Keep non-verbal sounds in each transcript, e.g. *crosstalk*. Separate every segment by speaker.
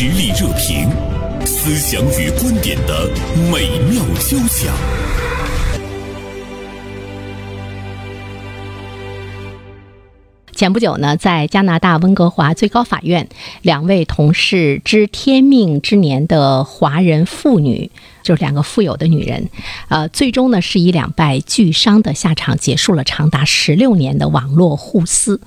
Speaker 1: 实力热评，思想与观点的美妙交响。
Speaker 2: 前不久呢，在加拿大温哥华最高法院，两位同事知天命之年的华人妇女，就是两个富有的女人，呃，最终呢是以两败俱伤的下场结束了长达十六年的网络互撕。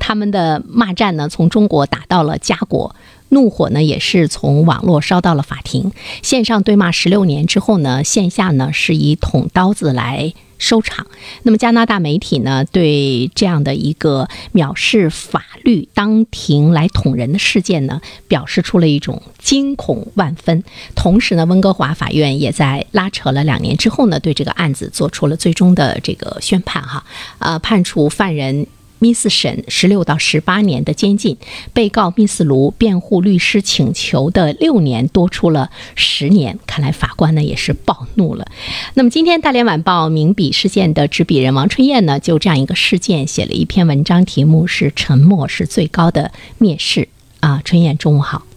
Speaker 2: 他们的骂战呢，从中国打到了家国。怒火呢，也是从网络烧到了法庭。线上对骂十六年之后呢，线下呢是以捅刀子来收场。那么加拿大媒体呢，对这样的一个藐视法律、当庭来捅人的事件呢，表示出了一种惊恐万分。同时呢，温哥华法院也在拉扯了两年之后呢，对这个案子做出了最终的这个宣判哈，呃，判处犯人。密斯沈十六到十八年的监禁，被告密斯卢辩护律师请求的六年多出了十年，看来法官呢也是暴怒了。那么今天《大连晚报》名笔事件的执笔人王春燕呢，就这样一个事件写了一篇文章，题目是“沉默是最高的蔑视”。啊，春燕，中午好。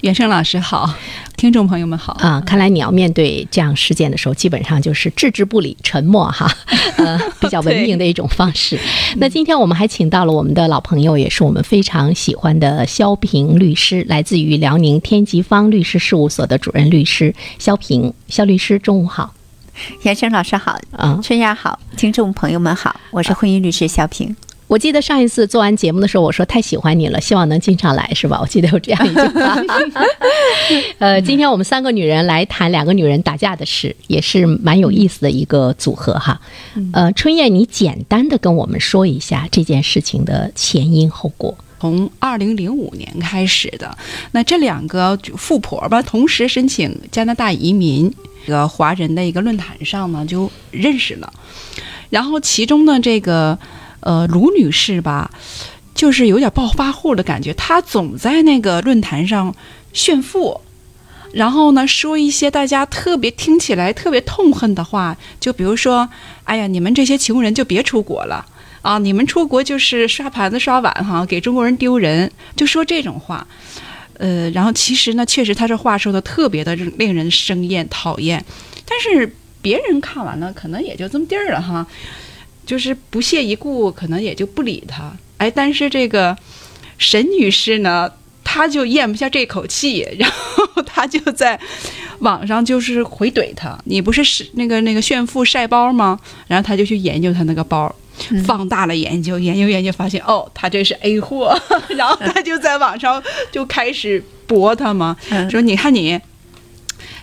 Speaker 3: 袁生老师好，听众朋友们好
Speaker 2: 啊！看来你要面对这样事件的时候，基本上就是置之不理、沉默哈，*laughs* 呃，比较文明的一种方式。那今天我们还请到了我们的老朋友，也是我们非常喜欢的肖平律师，来自于辽宁天吉方律师事务所的主任律师肖平。肖律师，中午好。
Speaker 4: 袁生老师好，嗯，春芽好，听众朋友们好，我是婚姻律师肖平。
Speaker 2: 我记得上一次做完节目的时候，我说太喜欢你了，希望能经常来，是吧？*laughs* 我记得有这样一句话。*laughs* 呃，今天我们三个女人来谈两个女人打架的事，也是蛮有意思的一个组合哈。呃，春燕，你简单的跟我们说一下这件事情的前因后果。
Speaker 3: 从二零零五年开始的，那这两个富婆吧，同时申请加拿大移民，这个华人的一个论坛上呢就认识了，然后其中呢这个。呃，卢女士吧，就是有点暴发户的感觉。她总在那个论坛上炫富，然后呢，说一些大家特别听起来特别痛恨的话。就比如说，哎呀，你们这些穷人就别出国了啊！你们出国就是刷盘子、刷碗哈，给中国人丢人。就说这种话。呃，然后其实呢，确实他这话说的特别的令人生厌、讨厌。但是别人看完了，可能也就这么地儿了哈。就是不屑一顾，可能也就不理他。哎，但是这个沈女士呢，她就咽不下这口气，*laughs* 然后她就在网上就是回怼他：“你不是是那个那个炫富晒包吗？”然后她就去研究他那个包，放大了研究，研究研究，发现哦，他这是 A 货。*laughs* 然后他就在网上就开始驳他嘛，说：“你看你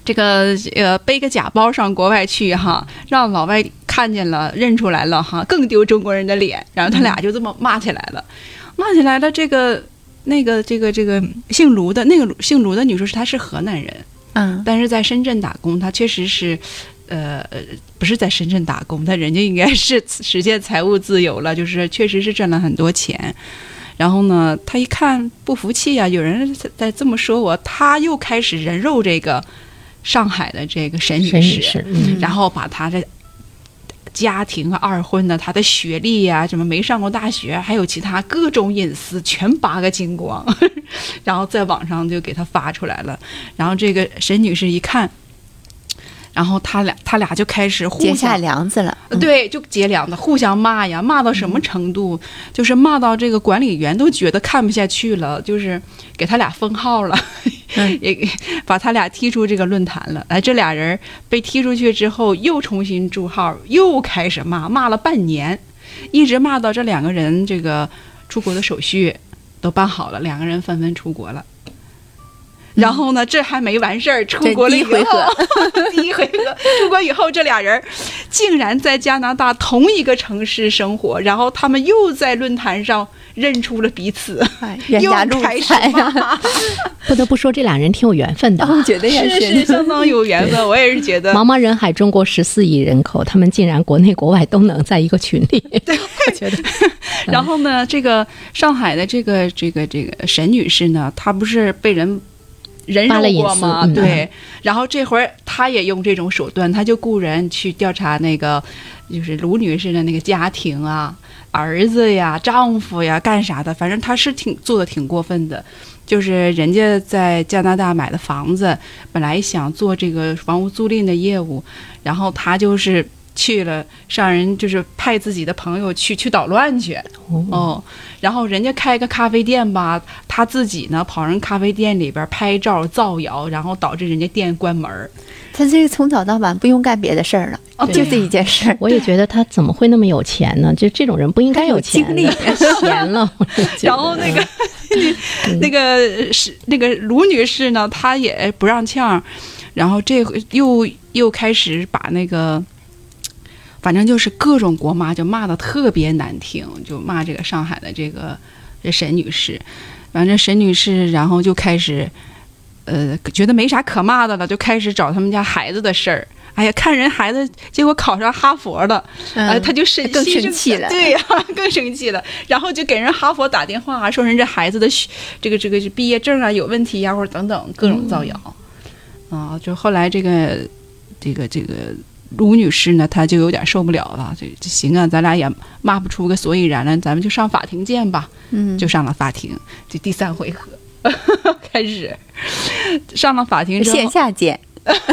Speaker 3: 这个呃背个假包上国外去哈，让老外。”看见了，认出来了哈，更丢中国人的脸。然后他俩就这么骂起来了，骂起来了。这个、那个、这个、这个姓卢的那个姓卢的女士，她是河南人，嗯，但是在深圳打工。她确实是，呃，不是在深圳打工，她人家应该是实现财务自由了，就是确实是挣了很多钱。然后呢，她一看不服气啊，有人在这么说我，她又开始人肉这个上海的这个沈女士，然后把她的。家庭啊，二婚的，她的学历呀，什么没上过大学，还有其他各种隐私，全扒个精光，*laughs* 然后在网上就给她发出来了。然后这个沈女士一看。然后他俩他俩就开始互
Speaker 4: 结下梁子了，
Speaker 3: 对，就结梁子，互相骂呀，骂到什么程度？就是骂到这个管理员都觉得看不下去了，就是给他俩封号了，*laughs* 也把他俩踢出这个论坛了。哎，这俩人被踢出去之后，又重新注号，又开始骂，骂了半年，一直骂到这两个人这个出国的手续都办好了，两个人纷纷出国了。然后呢，这还没完事儿，出国了以后，第一回合 *laughs* 出国以后，这俩人竟然在加拿大同一个城市生活，然后他们又在论坛上认出了彼此，又开始骂。*laughs*
Speaker 2: 不得不说，这俩人挺有缘分的，
Speaker 4: 我 *laughs* 觉得也
Speaker 3: 是相当有缘分。我也是觉得，
Speaker 2: 茫茫人海，中国十四亿人口，他们竟然国内国外都能在一个群里。
Speaker 3: 对，我觉得。然后呢，这个上海的这个这个这个沈女士呢，她不是被人。人肉过吗？对，然后这会儿他也用这种手段，他就雇人去调查那个，就是卢女士的那个家庭啊，儿子呀、丈夫呀，干啥的？反正他是挺做的挺过分的。就是人家在加拿大买的房子，本来想做这个房屋租赁的业务，然后他就是去了，让人就是派自己的朋友去去捣乱去，哦，然后人家开个咖啡店吧，他自己呢跑人咖啡店里边拍照造谣，然后导致人家店关门儿。
Speaker 4: 他这个从早到晚不用干别的事儿了，哦，就这一件事儿。
Speaker 2: 我也觉得他怎么会那么有钱呢？就这种人不应该有钱，*laughs* 闲了。*laughs*
Speaker 3: 然后那个那个是那个卢女士呢，她也不让呛，然后这回又又开始把那个，反正就是各种国骂，就骂的特别难听，就骂这个上海的这个这沈女士。反正沈女士，然后就开始。呃，觉得没啥可骂的了，就开始找他们家孩子的事儿。哎呀，看人孩子结果考上哈佛了，呃，他就生
Speaker 4: 更生气了。
Speaker 3: 对呀，更生气了。然后就给人哈佛打电话，说人这孩子的这个这个毕业证啊有问题呀，或者等等各种造谣。啊，就后来这个这个这个卢女士呢，她就有点受不了了，就就行啊，咱俩也骂不出个所以然来，咱们就上法庭见吧。
Speaker 4: 嗯，
Speaker 3: 就上了法庭，这第三回合。*laughs* 开始上了法庭，
Speaker 4: 线下见，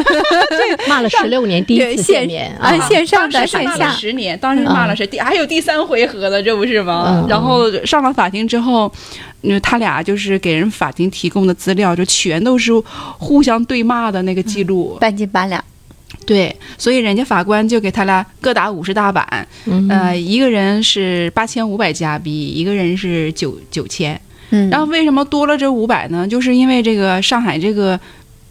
Speaker 4: *laughs*
Speaker 2: 骂了十六年，第一次见面
Speaker 4: 啊，线上的线下
Speaker 3: 十年，当时骂了谁？第还有第三回合的，这不是吗？然后上了法庭之后，那他俩就是给人法庭提供的资料，就全都是互相对骂的那个记录，
Speaker 4: 半斤八两。
Speaker 3: 对，所以人家法官就给他俩各打五十大板，呃，一个人是八千五百加币，一个人是九九千。
Speaker 4: 嗯，
Speaker 3: 然后为什么多了这五百呢？就是因为这个上海这个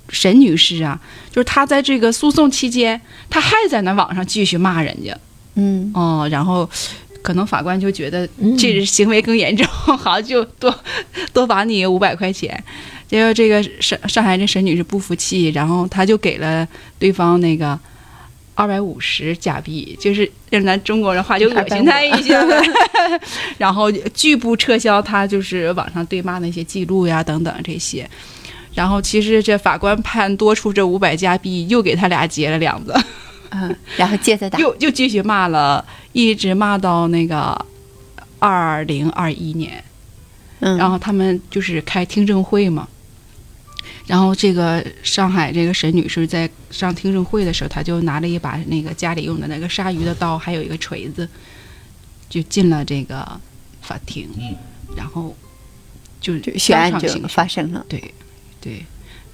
Speaker 3: 沈女士啊，就是她在这个诉讼期间，她还在那网上继续骂人家。
Speaker 4: 嗯，
Speaker 3: 哦，然后可能法官就觉得这行为更严重，*laughs* 好就多多罚你五百块钱。结果这个上上海这沈女士不服气，然后她就给了对方那个。二百五十假币，就是用咱中国人话就恶心他。一下，*laughs* 然后拒不撤销他就是网上对骂那些记录呀等等这些，然后其实这法官判多出这五百加币，又给他俩结了两子，
Speaker 4: 嗯，然后接着打，
Speaker 3: 又又继续骂了，一直骂到那个二零二一年，
Speaker 4: 嗯，
Speaker 3: 然后他们就是开听证会嘛。然后这个上海这个沈女士在上听证会的时候，她就拿了一把那个家里用的那个杀鱼的刀，还有一个锤子，就进了这个法庭，然后就
Speaker 4: 血案就发生了。
Speaker 3: 对，对，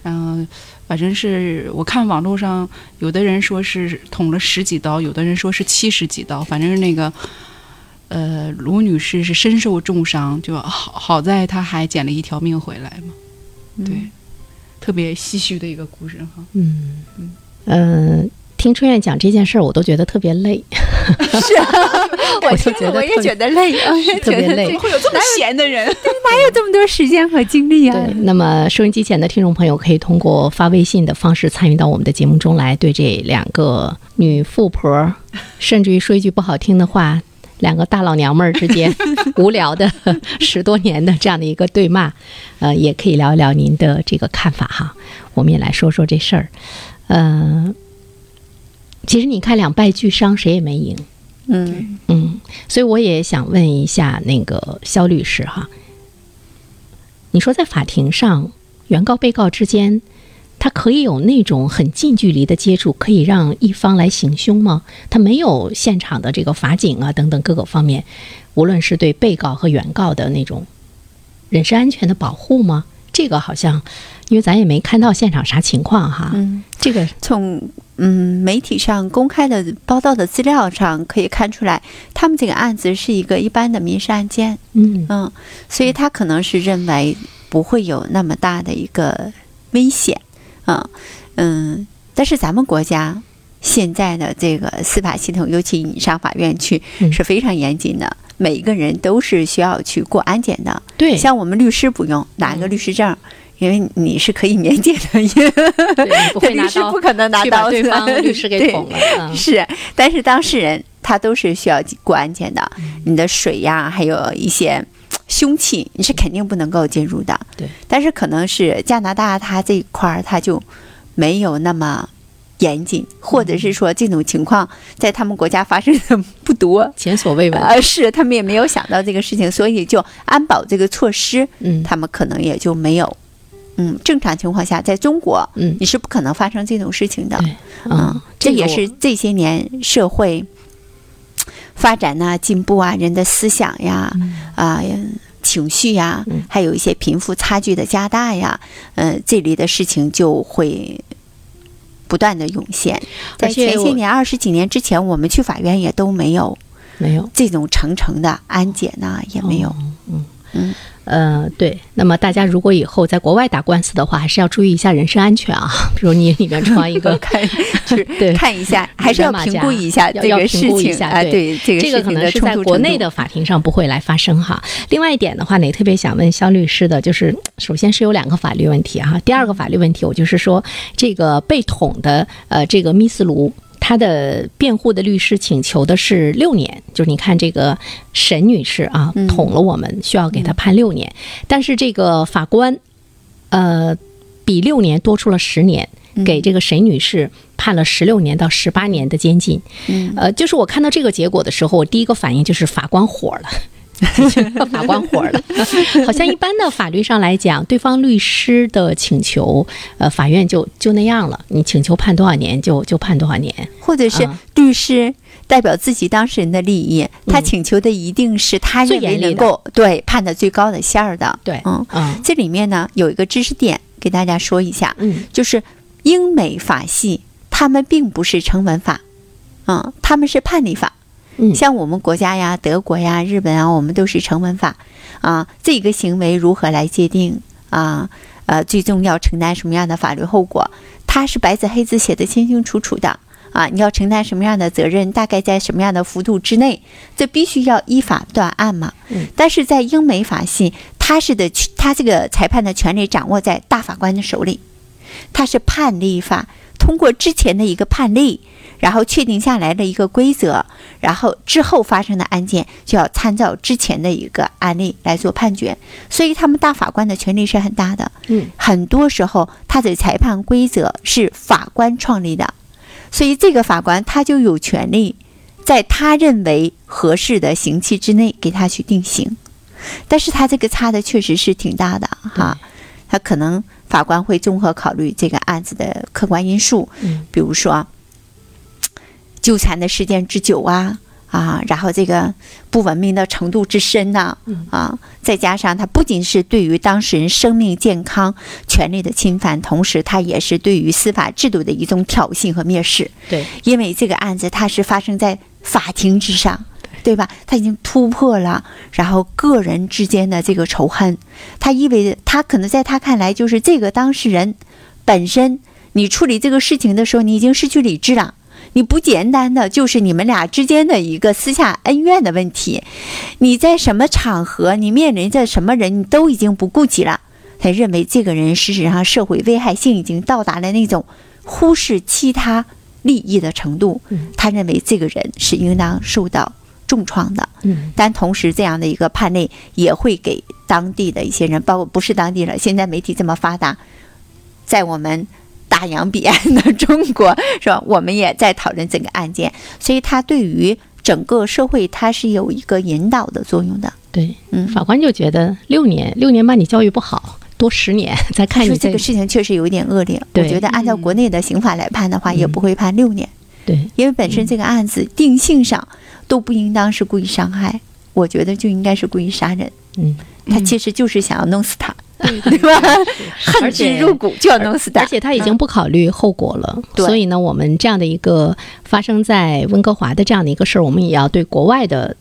Speaker 3: 嗯，反正是我看网络上有的人说是捅了十几刀，有的人说是七十几刀，反正是那个呃卢女士是身受重伤，就好好在她还捡了一条命回来嘛，对。特别唏嘘的一个故事哈，
Speaker 2: 嗯嗯嗯，听春燕讲这件事儿，我都觉得特别累。
Speaker 4: 是，*laughs* 我
Speaker 2: 就觉得
Speaker 4: 我也觉得累，*laughs*
Speaker 2: 特别累。
Speaker 3: 会有这么闲的人？*laughs*
Speaker 4: 哪有这么多时间和精力啊？
Speaker 2: 对。那么收音机前的听众朋友，可以通过发微信的方式参与到我们的节目中来，对这两个女富婆，甚至于说一句不好听的话。两个大老娘们儿之间 *laughs* 无聊的十多年的这样的一个对骂，呃，也可以聊一聊您的这个看法哈。我们也来说说这事儿。嗯，其实你看两败俱伤，谁也没赢。
Speaker 4: 嗯
Speaker 2: 嗯，所以我也想问一下那个肖律师哈，你说在法庭上，原告被告之间。他可以有那种很近距离的接触，可以让一方来行凶吗？他没有现场的这个法警啊等等各个方面，无论是对被告和原告的那种人身安全的保护吗？这个好像，因为咱也没看到现场啥情况哈。
Speaker 4: 嗯，
Speaker 2: 这个
Speaker 4: 从嗯媒体上公开的报道的资料上可以看出来，他们这个案子是一个一般的民事案件。
Speaker 2: 嗯
Speaker 4: 嗯，所以他可能是认为不会有那么大的一个危险。嗯嗯，但是咱们国家现在的这个司法系统，尤其你上法院去是非常严谨的，每一个人都是需要去过安检的。
Speaker 2: 对，
Speaker 4: 像我们律师不用拿个律师证，因为你是可以免检的，因为律师不可能拿刀
Speaker 2: 对方 *laughs* 律师给捅了。
Speaker 4: 是，但是当事人他都是需要过安检的，你的水呀，还有一些。凶器你是肯定不能够进入的，
Speaker 2: 对。
Speaker 4: 但是可能是加拿大它这一块儿它就没有那么严谨，或者是说这种情况在他们国家发生的不多。
Speaker 2: 前所未闻。
Speaker 4: 呃，是他们也没有想到这个事情，所以就安保这个措施，
Speaker 2: 嗯
Speaker 4: 他们可能也就没有。嗯，正常情况下，在中国，
Speaker 2: 嗯
Speaker 4: 你是不可能发生这种事情的。
Speaker 2: 对，嗯，
Speaker 4: 这也是这些年社会发展呐、进步啊，人的思想呀，啊、情绪呀，
Speaker 2: 嗯
Speaker 4: 还有一些贫富差距的加大呀，呃，这里的事情就会不断的涌现。在前些年二十几年之前，我们去法院也都没有
Speaker 2: 没有。
Speaker 4: 这种层层的安检呐、也没有。
Speaker 2: 呃，对，那么大家如果以后在国外打官司的话，还是要注意一下人身安全啊。*laughs* 比如你里面穿一个 *laughs*
Speaker 4: 看是 *laughs*
Speaker 2: 对
Speaker 4: 看一下，还是要评估一下
Speaker 2: 要要
Speaker 4: 这个事
Speaker 2: 评估一
Speaker 4: 情啊，
Speaker 2: 下对
Speaker 4: 对这个
Speaker 2: 这个可能是在国内的法庭上不会来发生哈。另外一点的话呢，也特别想问肖律师的，就是首先是有两个法律问题哈。第二个法律问题，我就是说这个被捅的呃这个密斯卢。他的辩护的律师请求的是六年，就是你看这个沈女士啊，
Speaker 4: 嗯
Speaker 2: 捅了我们，需要给她判六年，但是这个法官，呃，比六年多出了十年，
Speaker 4: 嗯
Speaker 2: 给这个沈女士判了十六年到十八年的监禁。
Speaker 4: 嗯
Speaker 2: 呃，就是我看到这个结果的时候，我第一个反应就是法官火了。*laughs* 法官火了，*laughs* 好像一般的法律上来讲，对方律师的请求，呃，法院就就那样了。你请求判多少年就就判多少年。
Speaker 4: 或者是
Speaker 2: 啊
Speaker 4: 律师代表自己当事人的利益，他请求的一定是他认为能够对判的最高的线儿的。
Speaker 2: 对
Speaker 4: 嗯，
Speaker 2: 嗯
Speaker 4: 这里面呢有一个知识点给大家说一下，
Speaker 2: 嗯
Speaker 4: 就是英美法系他们并不是成文法，嗯，他们是判例法。
Speaker 2: 嗯，
Speaker 4: 像我们国家呀、德国呀、日本啊，我们都是成文法啊。这个行为如何来界定啊？呃，最终要承担什么样的法律后果？它是白纸黑字写的清清楚楚的啊。你要承担什么样的责任？大概在什么样的幅度之内？这必须要依法断案嘛。
Speaker 2: 嗯。
Speaker 4: 但是在英美法系，他是的，他这个裁判的权利掌握在大法官的手里，他是判例法，通过之前的一个判例。然后确定下来的一个规则，然后之后发生的案件就要参照之前的一个案例来做判决，所以他们大法官的权力是很大的。
Speaker 2: 嗯，
Speaker 4: 很多时候他的裁判规则是法官创立的，所以这个法官他就有权利在他认为合适的刑期之内给他去定刑，但是他这个差的确实是挺大的哈，他可能法官会综合考虑这个案子的客观因素，
Speaker 2: 嗯，
Speaker 4: 比如说。纠缠的时间之久啊啊，然后这个不文明的程度之深呐啊再加上它不仅是对于当事人生命健康权利的侵犯，同时它也是对于司法制度的一种挑衅和蔑视。
Speaker 2: 对，
Speaker 4: 因为这个案子它是发生在法庭之上，对吧？他已经突破了，然后个人之间的这个仇恨，它意味着他可能在他看来就是这个当事人本身，你处理这个事情的时候，你已经失去理智了。你不简单的就是你们俩之间的一个私下恩怨的问题，你在什么场合，你面临着什么人，你都已经不顾及了。他认为这个人事实上社会危害性已经到达了那种忽视其他利益的程度。他认为这个人是应当受到重创的。
Speaker 2: 嗯，
Speaker 4: 但同时这样的一个判例也会给当地的一些人，包括不是当地人，现在媒体这么发达，在我们。大洋彼岸的中国是吧？我们也在讨论整个案件，所以它对于整个社会它是有一个引导的作用的。
Speaker 2: 对，
Speaker 4: 嗯，
Speaker 2: 法官就觉得六年，六年把你教育不好，多十年 *laughs* 再看你
Speaker 4: 这个事情确实有一点恶劣。我觉得按照国内的刑法来判的话，
Speaker 2: 嗯
Speaker 4: 也不会判六年，
Speaker 2: 对，
Speaker 4: 因为本身这个案子定性上都不应当是故意伤害，我觉得就应该是故意杀人。
Speaker 2: 嗯，
Speaker 4: 他其实就是想要弄死他。*laughs* 对吧？恨之入骨就要弄死他，
Speaker 2: 而且他已经不考虑后果了。
Speaker 4: 对
Speaker 2: 所以呢，我们这样的一个发生在温哥华的这样的一个事儿，我们也要对国外的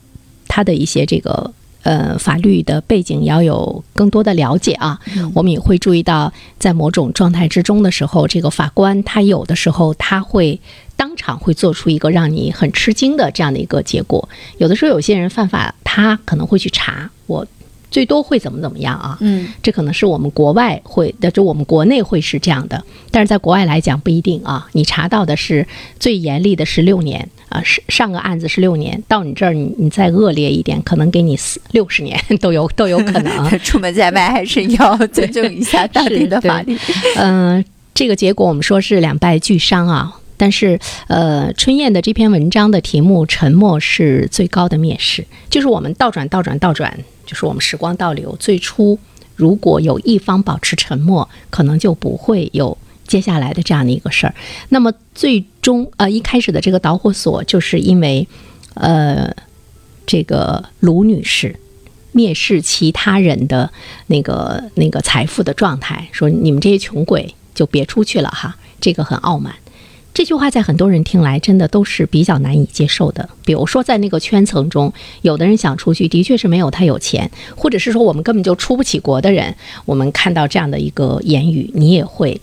Speaker 2: 他的一些这个呃法律的背景也要有更多的了解啊。我们也会注意到，在某种状态之中的时候，这个法官他有的时候他会。当场会做出一个让你很吃惊的这样的一个结果。有的时候，有些人犯法，他可能会去查我。最多会怎么怎么样啊？
Speaker 4: 嗯，
Speaker 2: 这可能是我们国外会的，就我们国内会是这样的，但是在国外来讲不一定啊。你查到的是最严厉的是六年啊，是上个案子是六年，到你这儿你你再恶劣一点，可能给你四六十年 *laughs* 都有都有可能。*laughs*
Speaker 4: 出门在外还是要 *laughs* 尊重一下当地的法律。
Speaker 2: 嗯、呃，这个结果我们说是两败俱伤啊。但是，呃，春燕的这篇文章的题目“沉默是最高的蔑视”，就是我们倒转、倒转、倒转，就是我们时光倒流。最初，如果有一方保持沉默，可能就不会有接下来的这样的一个事儿。那么，最终，呃，一开始的这个导火索，就是因为，呃，这个卢女士。蔑视其他人的那个那个财富的状态，说你们这些穷鬼就别出去了哈，这个很傲慢。这句话在很多人听来真的都是比较难以接受的。比如说在那个圈层中，有的人想出去，的确是没有他有钱，或者是说我们根本就出不起国的人，我们看到这样的一个言语，你也会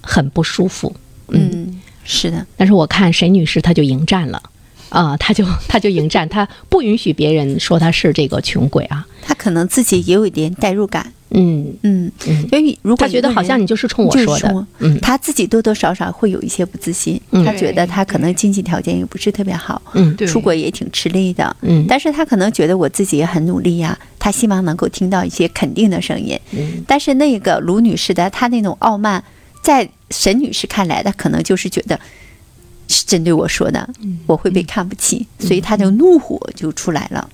Speaker 2: 很不舒服。
Speaker 4: 嗯，是的。
Speaker 2: 但是我看沈女士她就迎战了。啊，他就他就迎战，他不允许别人说他是这个穷鬼啊。
Speaker 4: 他可能自己也有一点代入感，
Speaker 2: 嗯
Speaker 4: 嗯嗯，因为如果
Speaker 2: 他觉得好像你就是冲我说的，
Speaker 4: 嗯，他自己多多少少会有一些不自信。他觉得他可能经济条件也不是特别好，
Speaker 2: 嗯，
Speaker 4: 出国也挺吃力的，
Speaker 2: 嗯，
Speaker 4: 但是他可能觉得我自己也很努力呀，他希望能够听到一些肯定的声音。
Speaker 2: 嗯，
Speaker 4: 但是那个卢女士的她那种傲慢，在沈女士看来，她可能就是觉得。是针对我说的，我会被看不起，所以他的怒火就出来了。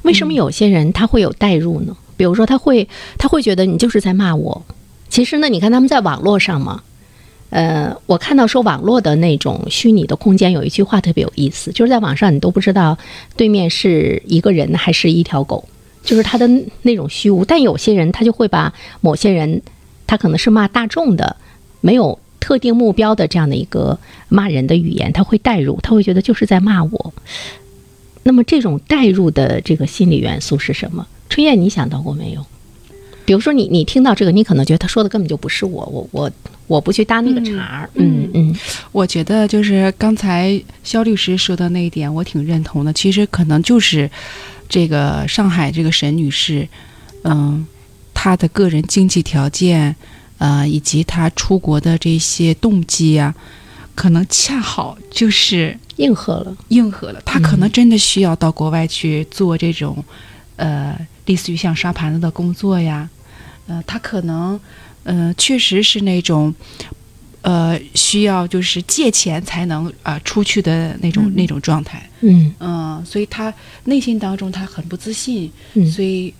Speaker 2: 为什么有些人他会有代入呢？比如说，他会他会觉得你就是在骂我。其实呢，你看他们在网络上嘛，呃，我看到说网络的那种虚拟的空间有一句话特别有意思，就是在网上你都不知道对面是一个人还是一条狗，就是他的那种虚无。但有些人他就会把某些人，他可能是骂大众的，没有。特定目标的这样的一个骂人的语言，他会代入，他会觉得就是在骂我。那么这种代入的这个心理元素是什么？春燕，你想到过没有？比如说，你你听到这个，你可能觉得他说的根本就不是我，我我我不去搭那个茬儿。嗯嗯，
Speaker 3: 我觉得就是刚才肖律师说的那一点，我挺认同的。其实可能就是这个上海这个沈女士，嗯，她的个人经济条件。呃，以及她出国的这些动机啊，可能恰好就是
Speaker 2: 应和了，
Speaker 3: 应和了。她可能真的需要到国外去做这种，呃，类似于像刷盘子的工作呀。呃，他可能，呃，确实是那种，呃，需要就是借钱才能啊出去的那种那种状态。
Speaker 2: 嗯
Speaker 3: 嗯，所以他内心当中他很不自信，所以。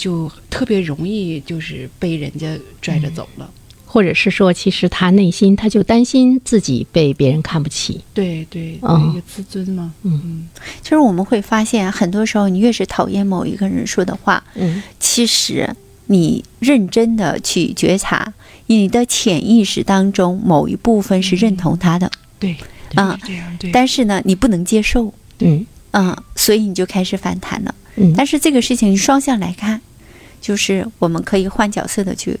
Speaker 3: 就特别容易，就是被人家拽着走了，
Speaker 2: 或者是说，其实他内心他就担心自己被别人看不起，
Speaker 3: 对对，一个自尊嘛。嗯。嗯，
Speaker 4: 其实我们会发现，很多时候你越是讨厌某一个人说的话，
Speaker 2: 嗯，
Speaker 4: 其实你认真的去觉察，你的潜意识当中某一部分是认同他的，
Speaker 3: 对，
Speaker 4: 啊，
Speaker 3: 这样对，
Speaker 4: 但是呢，你不能接受，
Speaker 2: 嗯
Speaker 4: 嗯，所以你就开始反弹了，
Speaker 2: 嗯，
Speaker 4: 但是这个事情双向来看。就是我们可以换角色的去，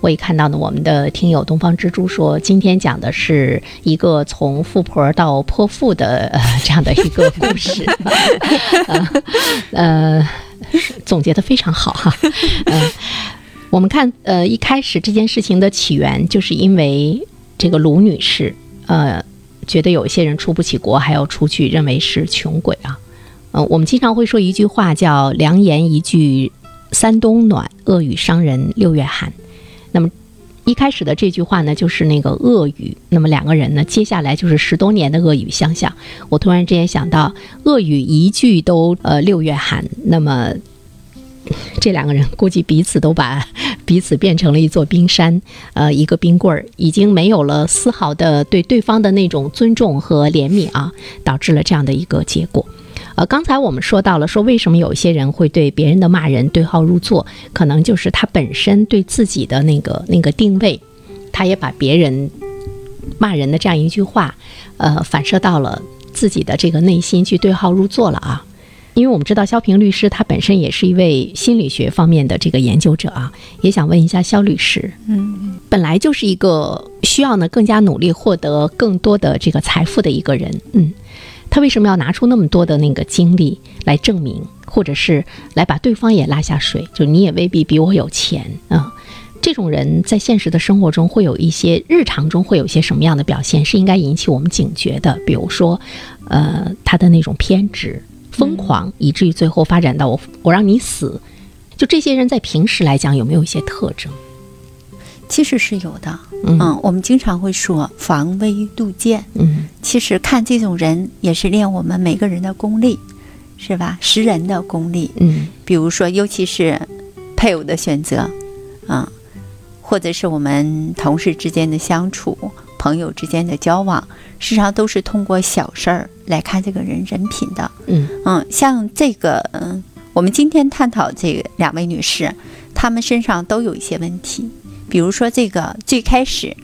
Speaker 2: 我一看到呢，我们的听友东方之珠说，今天讲的是一个从富婆到泼妇的呃这样的一个故事，*laughs* 呃，总结的非常好哈。嗯，*laughs* 我们看，呃，一开始这件事情的起源，就是因为这个卢女士，呃，觉得有一些人出不起国，还要出去，认为是穷鬼啊。嗯，我们经常会说一句话，叫“良言一句三冬暖，恶语伤人六月寒”。那么，一开始的这句话呢，就是那个恶语。那么两个人呢，接下来就是十多年的恶语相向。我突然之间想到，恶语一句都呃六月寒。那么，这两个人估计彼此都把 *laughs* 彼此变成了一座冰山，呃，一个冰棍儿，已经没有了丝毫的对对方的那种尊重和怜悯啊，导致了这样的一个结果。呃，刚才我们说到了，说为什么有一些人会对别人的骂人对号入座，可能就是他本身对自己的那个那个定位，他也把别人骂人的这样一句话，呃，反射到了自己的这个内心去对号入座了啊。因为我们知道肖平律师他本身也是一位心理学方面的这个研究者啊，也想问一下肖律师，
Speaker 4: 嗯，
Speaker 2: 本来就是一个需要呢更加努力获得更多的这个财富的一个人，嗯。他为什么要拿出那么多的那个精力来证明，或者是来把对方也拉下水？就你也未必比我有钱啊。这种人在现实的生活中会有一些日常中会有一些什么样的表现，是应该引起我们警觉的？比如说，呃，他的那种偏执、疯狂，以至于最后发展到我我让你死。就这些人在平时来讲有没有一些特征？
Speaker 4: 其实是有的，
Speaker 2: 嗯
Speaker 4: 嗯，我们经常会说防微杜渐。
Speaker 2: 嗯
Speaker 4: 其实看这种人也是练我们每个人的功力，是吧？识人的功力。
Speaker 2: 嗯
Speaker 4: 比如说，尤其是配偶的选择，嗯，或者是我们同事之间的相处、朋友之间的交往，实际上都是通过小事儿来看这个人人品的。
Speaker 2: 嗯
Speaker 4: 嗯，像这个，嗯，我们今天探讨这个两位女士，她们身上都有一些问题，比如说这个最开始，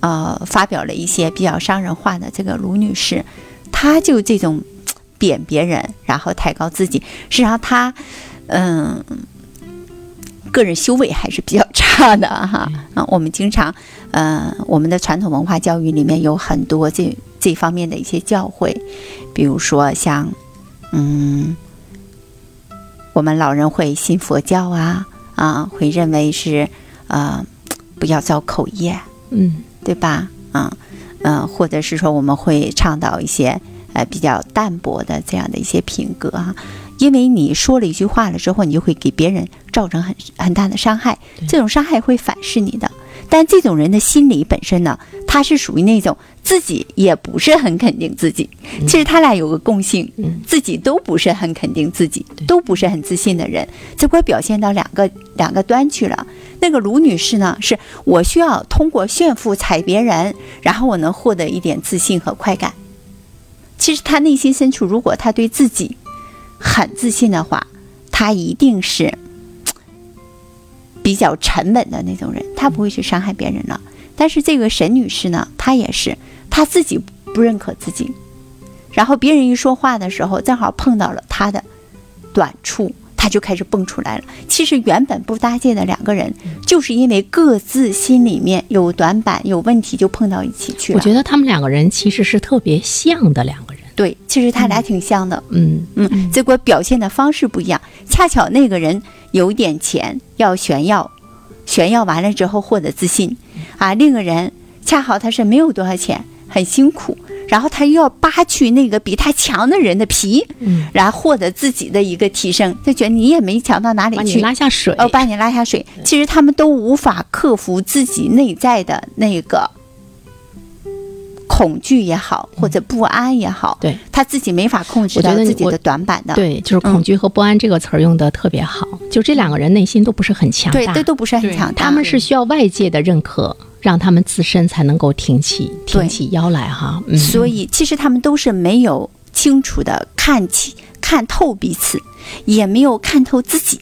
Speaker 4: 呃，发表了一些比较伤人话的这个卢女士，她就这种贬别人，然后抬高自己，实际上她，嗯。个人修为还是比较差的哈，啊，我们经常，呃，我们的传统文化教育里面有很多这这方面的一些教诲，比如说像，嗯，我们老人会信佛教啊，啊，会认为是呃不要造口业，
Speaker 2: 嗯
Speaker 4: 对吧？啊，嗯、或者是说我们会倡导一些呃比较淡薄的这样的一些品格啊，因为你说了一句话了之后，你就会给别人造成很很大的伤害，这种伤害会反噬你的。但这种人的心理本身呢，他是属于那种自己也不是很肯定自己。其实他俩有个共性，
Speaker 2: 嗯
Speaker 4: 自己都不是很肯定自己，都不是很自信的人，这会表现到两个两个端去了。那个卢女士呢，是我需要通过炫富踩别人，然后我能获得一点自信和快感。其实她内心深处，如果她对自己很自信的话，她一定是比较沉稳的那种人，她不会去伤害别人了。但是这个沈女士呢，她也是，她自己不认可自己，然后别人一说话的时候，正好碰到了她的短处，她就开始蹦出来了。其实原本不搭界的两个人，就是因为各自心里面有短板、有问题，就碰到一起去了。
Speaker 2: 我觉得他们两个人其实是特别像的两个人。
Speaker 4: 对，其实他俩挺像的，
Speaker 2: 嗯
Speaker 4: 嗯，结果表现的方式不一样。恰巧那个人有点钱要炫耀，炫耀完了之后获得自信，啊，另一个人恰好他是没有多少钱，很辛苦，然后他又要扒去那个比他强的人的皮，
Speaker 2: 嗯，
Speaker 4: 然后获得自己的一个提升，就觉得你也没强到哪里去
Speaker 2: 把你
Speaker 4: 去，
Speaker 2: 拉下水。
Speaker 4: 哦，把你拉下水。其实他们都无法克服自己内在的那个恐惧也好，或者不安也好，
Speaker 2: 对
Speaker 4: 他自己没法控制
Speaker 2: 我觉得
Speaker 4: 自己的短板的。
Speaker 2: 对，就是恐惧和不安这个词儿用的特别好。就这两个人内心都不是很强
Speaker 4: 对，
Speaker 2: 大，
Speaker 4: 这都不是很强大。
Speaker 2: 他们是需要外界的认可，让他们自身才能够挺起挺起腰来哈。嗯，
Speaker 4: 所以其实他们都是没有清楚的看清、看透彼此，也没有看透自己，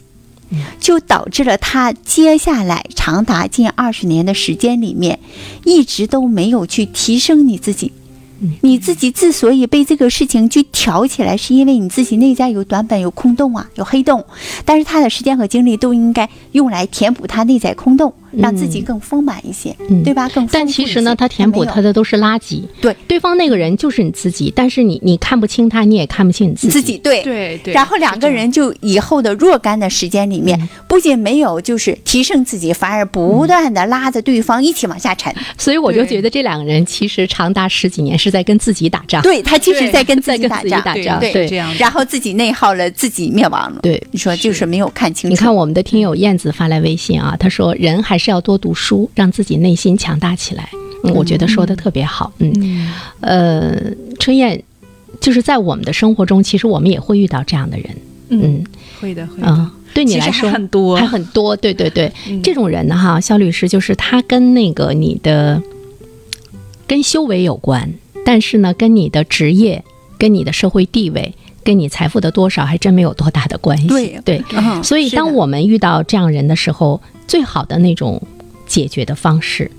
Speaker 4: 就导致了他接下来长达近二十年的时间里面，一直都没有去提升你自己。你自己之所以被这个事情去挑起来，是因为你自己内在有短板、有空洞啊，有黑洞。但是他的时间和精力都应该用来填补他内在空洞，让自己更丰满一些，
Speaker 2: 嗯
Speaker 4: 对吧？更
Speaker 2: 但其实呢，他填补他的都是垃圾。
Speaker 4: 对，
Speaker 2: 对方那个人就是你自己，但是你你看不清他，你也看不清你自己。
Speaker 4: 自己对
Speaker 3: 对对。
Speaker 4: 然后两个人就以后的若干的时间里面，
Speaker 2: 嗯
Speaker 4: 不仅没有就是提升自己，反而不断的拉着对方一起往下沉。
Speaker 2: 所以我就觉得这两个人其实长达十几年是在跟自己打仗。
Speaker 4: 对他其实在跟 *laughs* 自己打仗，
Speaker 3: 对这样
Speaker 4: 然后自己内耗了，自己灭亡了。
Speaker 2: 对，
Speaker 4: 你说就是没有看清楚。
Speaker 2: 你看我们的听友燕子发来微信啊，她说人还是要多读书，让自己内心强大起来。嗯，我觉得说的特别好。嗯，
Speaker 3: 嗯，
Speaker 2: 呃，春燕，就是在我们的生活中，其实我们也会遇到这样的人。嗯
Speaker 3: 会的会
Speaker 2: 嗯
Speaker 3: 的，，
Speaker 2: 对你来说
Speaker 3: 很多
Speaker 2: 还很多。对对对，
Speaker 3: 嗯
Speaker 2: 这种人呢，哈，肖律师就是他跟那个你的跟修为有关，但是呢，跟你的职业、跟你的社会地位、跟你财富的多少还真没有多大的关系。
Speaker 4: 对
Speaker 2: 对，
Speaker 4: 嗯
Speaker 2: 所以当我们遇到这样人的时候，最好的那种解决的方式，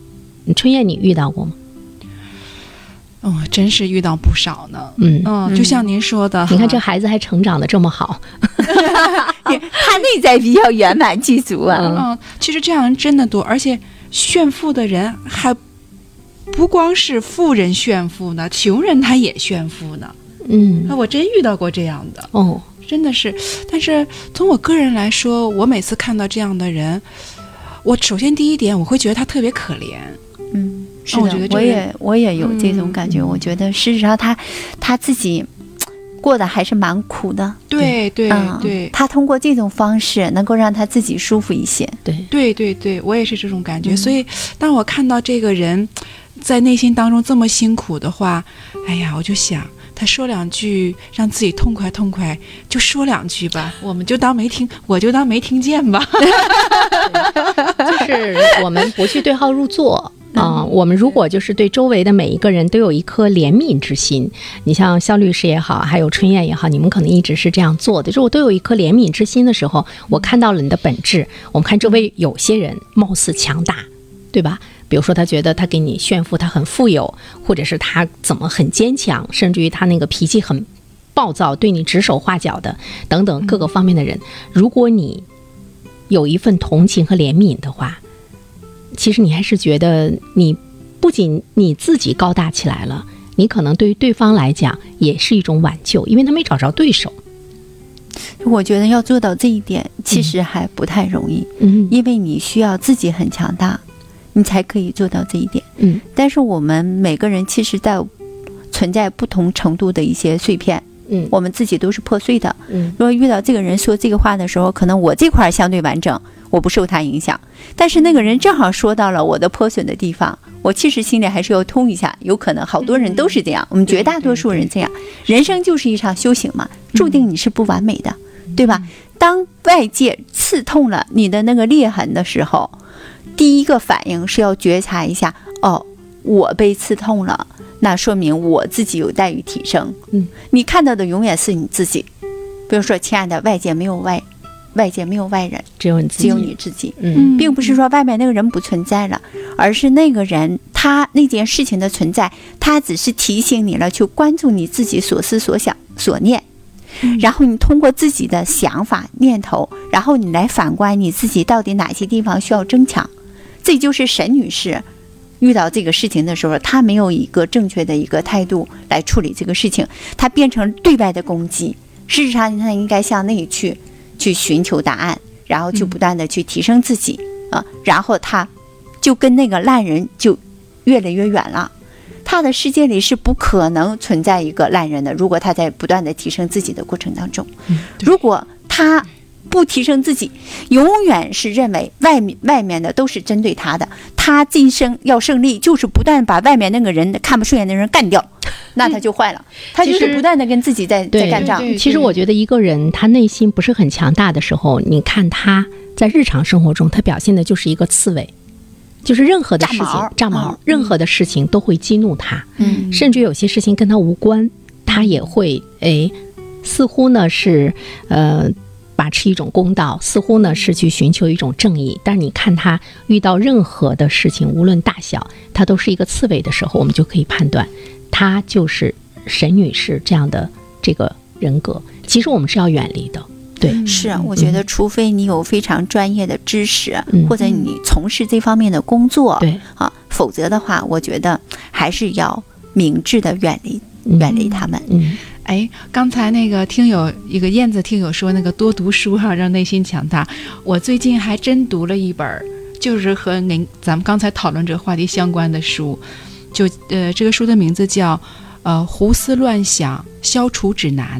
Speaker 2: 嗯春燕，你遇到过吗？
Speaker 3: 哦，真是遇到不少呢。
Speaker 2: 嗯，
Speaker 3: 嗯，就像您说的，
Speaker 2: 你看这孩子还成长的这么好，*laughs* *laughs*
Speaker 4: 他内在比较圆满具足啊。
Speaker 2: 嗯
Speaker 3: 嗯，其实这样人真的多，而且炫富的人还不光是富人炫富呢，穷人他也炫富呢。
Speaker 2: 嗯
Speaker 3: 那我真遇到过这样的，
Speaker 2: 哦，
Speaker 3: 真的是。但是从我个人来说，我每次看到这样的人，我首先第一点我会觉得他特别可怜。
Speaker 4: 嗯，是
Speaker 3: 我
Speaker 4: 的，我
Speaker 3: 觉得这个
Speaker 4: 也我也有这种感觉。
Speaker 3: 嗯
Speaker 4: 我觉得事实上他他自己过得还是蛮苦的。
Speaker 3: 对对
Speaker 4: 嗯，
Speaker 3: 对
Speaker 4: 他通过这种方式能够让他自己舒服一些。
Speaker 2: 对，
Speaker 3: 对对对，我也是这种感觉。
Speaker 4: 嗯
Speaker 3: 所以当我看到这个人在内心当中这么辛苦的话，哎呀，我就想。他说两句，让自己痛快痛快，就说两句吧，我们就当没听，我就当没听见吧。
Speaker 2: 就是我们不去对号入座。啊、我们如果就是对周围的每一个人都有一颗怜悯之心，你像肖律师也好，还有春燕也好，你们可能一直是这样做的，就是我都有一颗怜悯之心的时候，我看到了你的本质。我们看周围有些人貌似强大，对吧？比如说，他觉得他给你炫富，他很富有，或者是他怎么很坚强，甚至于他那个脾气很暴躁，对你指手画脚的等等各个方面的人，如果你有一份同情和怜悯的话，其实你还是觉得你不仅你自己高大起来了，你可能对于对方来讲也是一种挽救，因为他没找着对手。
Speaker 4: 我觉得要做到这一点，其实还不太容易，
Speaker 2: 嗯
Speaker 4: 因为你需要自己很强大，你才可以做到这一点。
Speaker 2: 嗯
Speaker 4: 但是我们每个人其实在存在不同程度的一些碎片，
Speaker 2: 嗯
Speaker 4: 我们自己都是破碎的。
Speaker 2: 嗯
Speaker 4: 如果遇到这个人说这个话的时候，可能我这块儿相对完整，我不受他影响，但是那个人正好说到了我的破损的地方，我其实心里还是要通一下。有可能好多人都是这样，我们绝大多数人这样。人生就是一场修行嘛，注定你是不完美的，对吧？当外界刺痛了你的那个裂痕的时候，第一个反应是要觉察一下，哦，我被刺痛了，那说明我自己有待于提升。
Speaker 2: 嗯，
Speaker 4: 你看到的永远是你自己。比如说，亲爱的，外界没有外，外界没有外人，
Speaker 2: 只有你自己，
Speaker 4: 只有你自己。
Speaker 2: 嗯
Speaker 4: 并不是说外面那个人不存在了，而是那个人他那件事情的存在，他只是提醒你了，去关注你自己所思所想所念，然后你通过自己的想法念头，然后你来反观你自己到底哪些地方需要增强。这就是沈女士遇到这个事情的时候，她没有一个正确的一个态度来处理这个事情，她变成对外的攻击。事实上，她应该向内去去寻求答案，然后去不断的去提升自己。啊，然后她就跟那个烂人就越来越远了。他的世界里是不可能存在一个烂人的。如果他在不断的提升自己的过程当中，如果他不提升自己，永远是认为外面外面的都是针对他的，他今生要胜利，就是不断把外面那个人看不顺眼的人干掉，*laughs* 那他就坏了。他就是不断的跟自己在在干仗。
Speaker 2: 其实我觉得一个人他内心不是很强大的时候，你看他在日常生活中，他表现的就是一个刺猬，就是任何的事情
Speaker 4: 炸毛
Speaker 2: 任何的事情都会激怒他，
Speaker 4: 嗯
Speaker 2: 甚至有些事情跟他无关，他也会哎，似乎呢是呃。把持一种公道，似乎呢是去寻求一种正义，但是你看他遇到任何的事情，无论大小，他都是一个刺猬的时候，我们就可以判断，他就是沈女士这样的这个人格。其实我们是要远离的，对，
Speaker 4: 是啊，我觉得除非你有非常专业的知识，
Speaker 2: 嗯。
Speaker 4: 或者你从事这方面的工作，
Speaker 2: 对，
Speaker 4: 啊，否则的话，我觉得还是要明智的远离
Speaker 2: 嗯
Speaker 4: 远离他们。
Speaker 2: 嗯
Speaker 3: 哎，刚才那个听友一个燕子听友说那个多读书哈、让内心强大。我最近还真读了一本儿，就是和您咱们刚才讨论这个话题相关的书，就呃这个书的名字叫呃《胡思乱想消除指南》。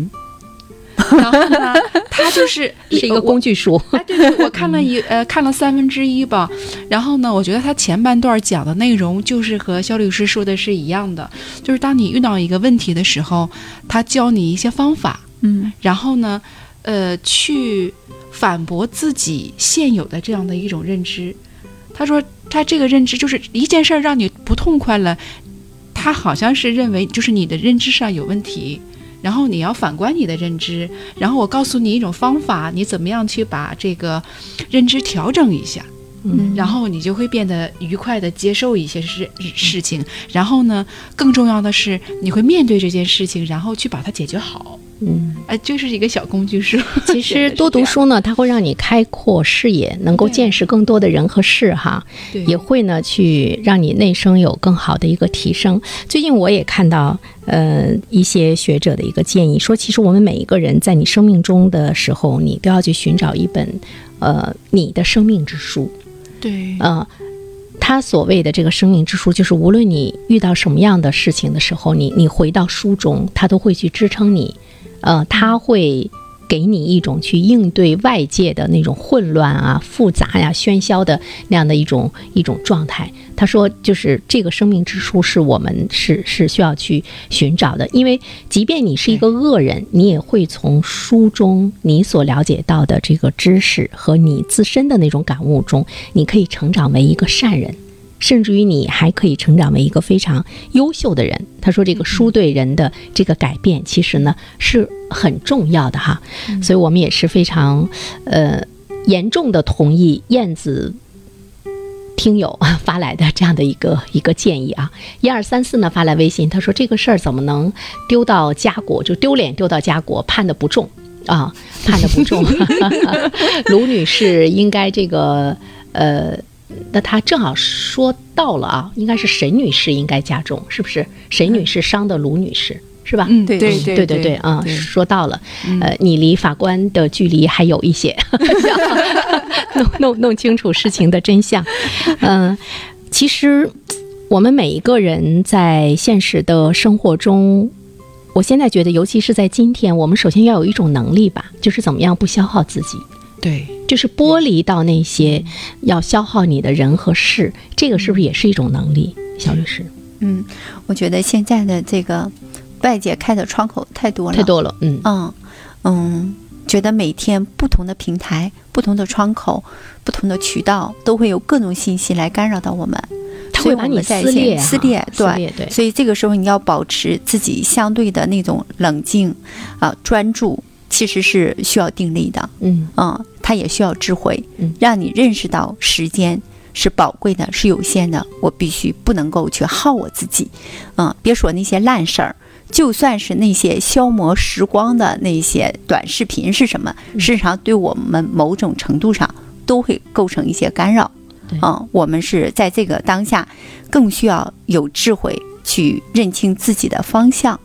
Speaker 3: 然后呢，它就是 *laughs*
Speaker 2: 是一个工具书，
Speaker 3: 哎，对对，我看了一呃看了三分之一吧，然后呢，我觉得他前半段讲的内容就是和肖律师说的是一样的，就是当你遇到一个问题的时候，他教你一些方法，
Speaker 4: 嗯。
Speaker 3: 然后呢，呃，去反驳自己现有的这样的一种认知。他说他这个认知就是一件事儿让你不痛快了，他好像是认为就是你的认知上有问题。然后你要反观你的认知，然后我告诉你一种方法，你怎么样去把这个认知调整一下，
Speaker 4: 嗯，
Speaker 3: 然后你就会变得愉快的接受一些事事情。然后呢，更重要的是你会面对这件事情，然后去把它解决好。
Speaker 2: 嗯，
Speaker 3: 哎，就是一个小工具书。*laughs*
Speaker 2: 其实多读书呢，它会让你开阔视野，能够见识更多的人和事哈，
Speaker 3: 对
Speaker 2: 也会呢去让你内生有更好的一个提升。最近我也看到，呃一些学者的一个建议，说其实我们每一个人在你生命中的时候，你都要去寻找一本呃你的生命之书。
Speaker 3: 对，
Speaker 2: 呃，他所谓的这个生命之书，就是无论你遇到什么样的事情的时候，你你回到书中，他都会去支撑你，呃，他会给你一种去应对外界的那种混乱啊、复杂呀、喧嚣的那样的一种一种状态。他说，就是这个生命之书是我们是是需要去寻找的，因为即便你是一个恶人，你也会从书中你所了解到的这个知识和你自身的那种感悟中，你可以成长为一个善人。甚至于你还可以成长为一个非常优秀的人。他说，这个书对人的这个改变，其实呢是很重要的哈。所以我们也是非常呃严重的同意燕子听友 *laughs* 发来的这样的一个一个建议啊。一二三四呢发来微信，他说这个事儿怎么能丢到家国，就丢脸丢到家国，判的不重啊，*laughs* 判的不重。*laughs* 卢女士应该这个呃。那他正好说到了啊，应该是沈女士应该加重，是不是？沈女士伤的卢女士是吧？
Speaker 3: 嗯，对
Speaker 4: 对
Speaker 3: 对
Speaker 2: 对对对，啊，说到了，呃，你离法官的距离还有一些，*laughs* *laughs* 弄弄弄清楚事情的真相。嗯，其实我们每一个人在现实的生活中，我现在觉得，尤其是在今天，我们首先要有一种能力吧，就是怎么样不消耗自己。
Speaker 3: 对，
Speaker 2: 就是剥离到那些要消耗你的人和事，这个是不是也是一种能力？小律师，
Speaker 4: 嗯，我觉得现在的这个外界开的窗口太多了，
Speaker 2: 太多了，嗯
Speaker 4: 嗯嗯，觉得每天不同的平台、不同的窗口、不同的渠道，都会有各种信息来干扰到我们，
Speaker 2: 它会把你
Speaker 4: 们在线
Speaker 2: 撕裂哈，
Speaker 4: 撕裂，对。
Speaker 2: 裂对，
Speaker 4: 所以这个时候你要保持自己相对的那种冷静啊、专注，其实是需要定力的。
Speaker 2: 嗯
Speaker 4: 嗯，它也需要智慧
Speaker 2: 嗯，
Speaker 4: 让你认识到时间是宝贵的，是有限的，我必须不能够去耗我自己。嗯，别说那些烂事儿，就算是那些消磨时光的那些短视频是什么，事实上对我们某种程度上都会构成一些干扰。
Speaker 2: 对。
Speaker 4: 嗯，我们是在这个当下，更需要有智慧去认清自己的方向。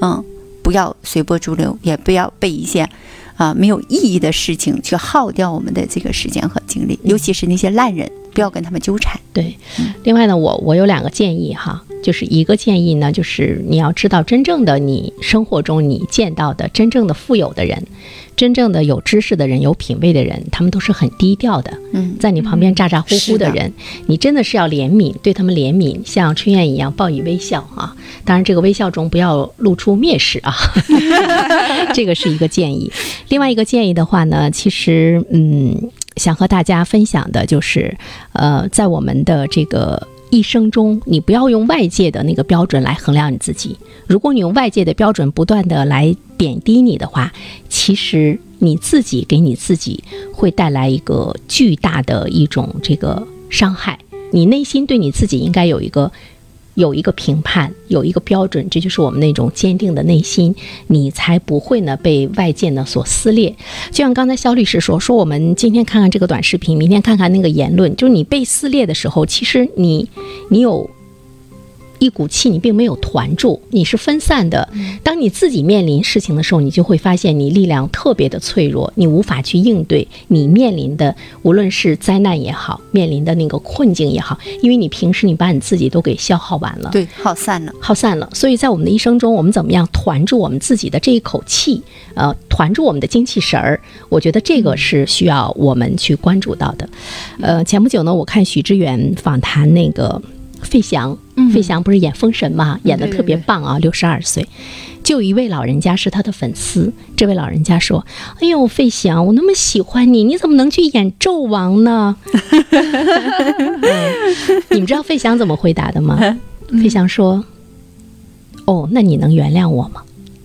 Speaker 2: 嗯。
Speaker 4: 不要随波逐流，也不要被一些啊、没有意义的事情去耗掉我们的这个时间和精力，尤其是那些烂人，不要跟他们纠缠。
Speaker 2: 对。另外呢，我我有两个建议哈，就是一个建议呢，就是你要知道，真正的你生活中你见到的真正的富有的人，真正的有知识的人、有品位的人，他们都是很低调的。
Speaker 4: 嗯，
Speaker 2: 在你旁边咋咋呼呼
Speaker 4: 的
Speaker 2: 人，你真的是要怜悯，对他们怜悯，像春燕一样报以微笑啊。当然，这个微笑中不要露出蔑视啊，*laughs* 这个是一个建议。另外一个建议的话呢，其实嗯，想和大家分享的就是，呃，在我们的这个。一生中，你不要用外界的那个标准来衡量你自己。如果你用外界的标准不断的来贬低你的话，其实你自己给你自己会带来一个巨大的一种这个伤害。你内心对你自己应该有一个有一个评判，有一个标准，这就是我们那种坚定的内心，你才不会呢被外界呢所撕裂。就像刚才肖律师说，说我们今天看看这个短视频，明天看看那个言论，就是你被撕裂的时候，其实你你有。一股气你并没有团住，你是分散的。当你自己面临事情的时候，你就会发现你力量特别的脆弱，你无法去应对你面临的无论是灾难也好，面临的那个困境也好，因为你平时你把你自己都给消耗完了。
Speaker 4: 对，耗散了。
Speaker 2: 耗散了。所以在我们的一生中，我们怎么样团住我们自己的这一口气？呃，团住我们的精气神儿，我觉得这个是需要我们去关注到的。呃，前不久呢，我看许知远访谈那个费翔，费翔不是演《封神》嘛，演的特别棒啊，六十二岁。就有一位老人家是他的粉丝，这位老人家说：“哎呦，费翔，我那么喜欢你，你怎么能去演纣王呢？” *laughs* 嗯你们知道费翔怎么回答的吗？费翔说：“哦，那你能原谅我吗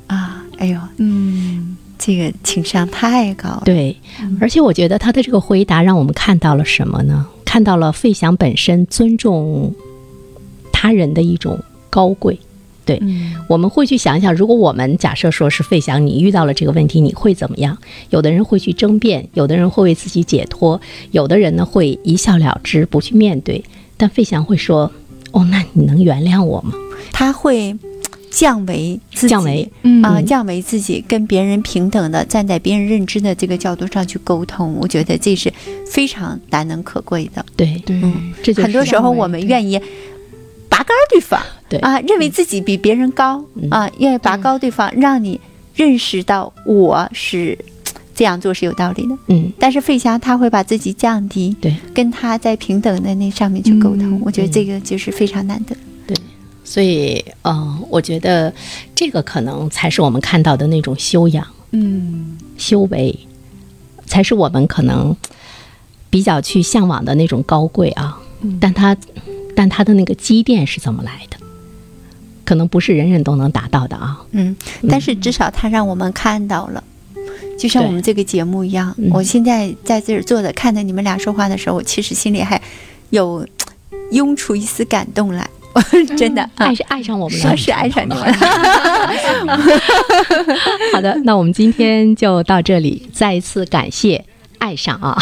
Speaker 4: 啊，哎呦，
Speaker 3: 嗯，
Speaker 4: 这个情商太高了。？”
Speaker 2: 对，而且我觉得他的这个回答让我们看到了什么呢？看到了费翔本身尊重他人的一种高贵。对，
Speaker 3: 嗯
Speaker 2: 我们会去想一想，如果我们假设说是费翔，你遇到了这个问题，你会怎么样？有的人会去争辩，有的人会为自己解脱，有的人呢会一笑了之，不去面对。但费翔会说：“哦，那你能原谅我吗
Speaker 4: 他会降维自己，
Speaker 2: 降维
Speaker 3: 嗯
Speaker 4: 啊，降维自己，跟别人平等的站在别人认知的这个角度上去沟通，我觉得这是非常难能可贵的。
Speaker 2: 对，
Speaker 3: 对，
Speaker 4: 嗯
Speaker 2: 这就是
Speaker 4: 很多时候我们愿意拔高对方，
Speaker 2: 对。
Speaker 4: 啊，认为自己比别人高、
Speaker 2: 嗯。
Speaker 4: 啊，愿意拔高对方，让你认识到我是这样做是有道理的。
Speaker 2: 嗯，
Speaker 4: 但是费翔他会把自己降低，
Speaker 2: 对，
Speaker 4: 跟他在平等的那上面去沟通，
Speaker 3: 嗯
Speaker 4: 我觉得这个就是非常难得。对。
Speaker 2: 所以，嗯、我觉得这个可能才是我们看到的那种修养、
Speaker 3: 嗯。
Speaker 2: 修为，才是我们可能比较去向往的那种高贵啊。
Speaker 3: 嗯。
Speaker 2: 但它，但它的那个积淀是怎么来的？可能不是人人都能达到的啊。
Speaker 4: 嗯，但是至少他让我们看到了。就像我们这个节目一样，
Speaker 2: 嗯
Speaker 4: 我现在在这儿坐着，看着你们俩说话的时候，我其实心里还有涌出一丝感动来，*laughs* 真的，啊
Speaker 2: 爱是爱上我们了，
Speaker 4: 说是爱上你们。*laughs*
Speaker 2: 好的，那我们今天就到这里，再一次感谢爱上啊。